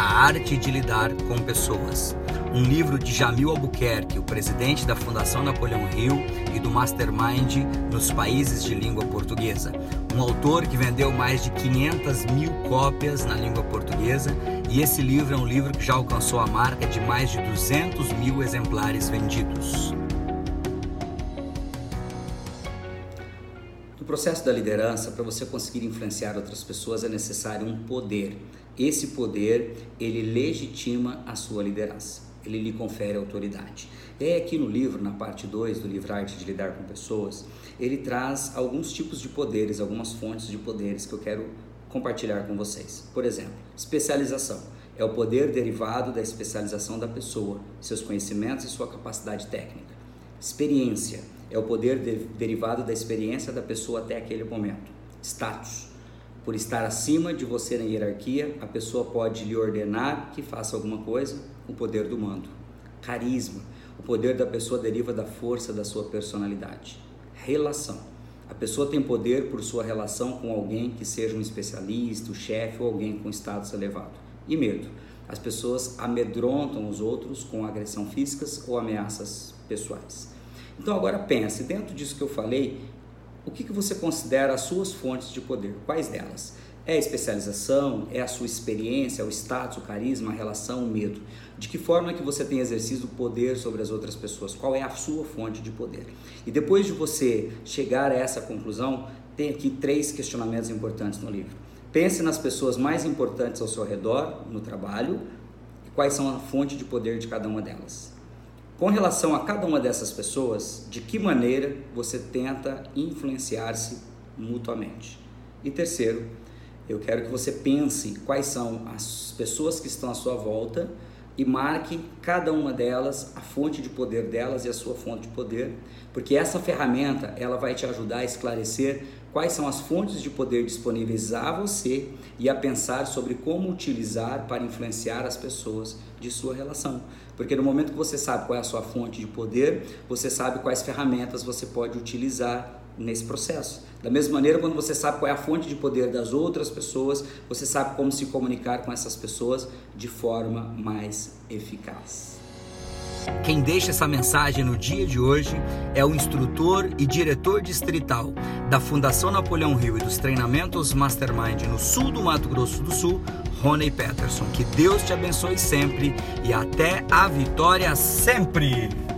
A Arte de Lidar com Pessoas. Um livro de Jamil Albuquerque, o presidente da Fundação Napoleão Hill e do Mastermind nos países de língua portuguesa. Um autor que vendeu mais de 500 mil cópias na língua portuguesa e esse livro é um livro que já alcançou a marca de mais de 200 mil exemplares vendidos. No processo da liderança, para você conseguir influenciar outras pessoas, é necessário um poder. Esse poder, ele legitima a sua liderança. Ele lhe confere autoridade. É aqui no livro, na parte 2 do livro Arte de Lidar com Pessoas, ele traz alguns tipos de poderes, algumas fontes de poderes que eu quero compartilhar com vocês. Por exemplo, especialização é o poder derivado da especialização da pessoa, seus conhecimentos e sua capacidade técnica. Experiência é o poder de, derivado da experiência da pessoa até aquele momento. Status por estar acima de você na hierarquia, a pessoa pode lhe ordenar que faça alguma coisa, o poder do mando. Carisma, o poder da pessoa deriva da força da sua personalidade. Relação, a pessoa tem poder por sua relação com alguém que seja um especialista, um chefe ou alguém com status elevado. E medo. As pessoas amedrontam os outros com agressão físicas ou ameaças pessoais. Então agora pense, dentro disso que eu falei, o que, que você considera as suas fontes de poder? Quais delas? É a especialização? É a sua experiência? É o status, o carisma, a relação, o medo? De que forma que você tem exercido poder sobre as outras pessoas? Qual é a sua fonte de poder? E depois de você chegar a essa conclusão, tem aqui três questionamentos importantes no livro. Pense nas pessoas mais importantes ao seu redor, no trabalho, e quais são a fonte de poder de cada uma delas. Com relação a cada uma dessas pessoas, de que maneira você tenta influenciar-se mutuamente? E terceiro, eu quero que você pense quais são as pessoas que estão à sua volta e marque cada uma delas, a fonte de poder delas e a sua fonte de poder, porque essa ferramenta ela vai te ajudar a esclarecer quais são as fontes de poder disponíveis a você e a pensar sobre como utilizar para influenciar as pessoas de sua relação. Porque no momento que você sabe qual é a sua fonte de poder, você sabe quais ferramentas você pode utilizar nesse processo. Da mesma maneira, quando você sabe qual é a fonte de poder das outras pessoas, você sabe como se comunicar com essas pessoas de forma mais eficaz. Quem deixa essa mensagem no dia de hoje é o instrutor e diretor distrital da Fundação Napoleão Rio e dos treinamentos Mastermind no sul do Mato Grosso do Sul, Rony Peterson. Que Deus te abençoe sempre e até a vitória sempre!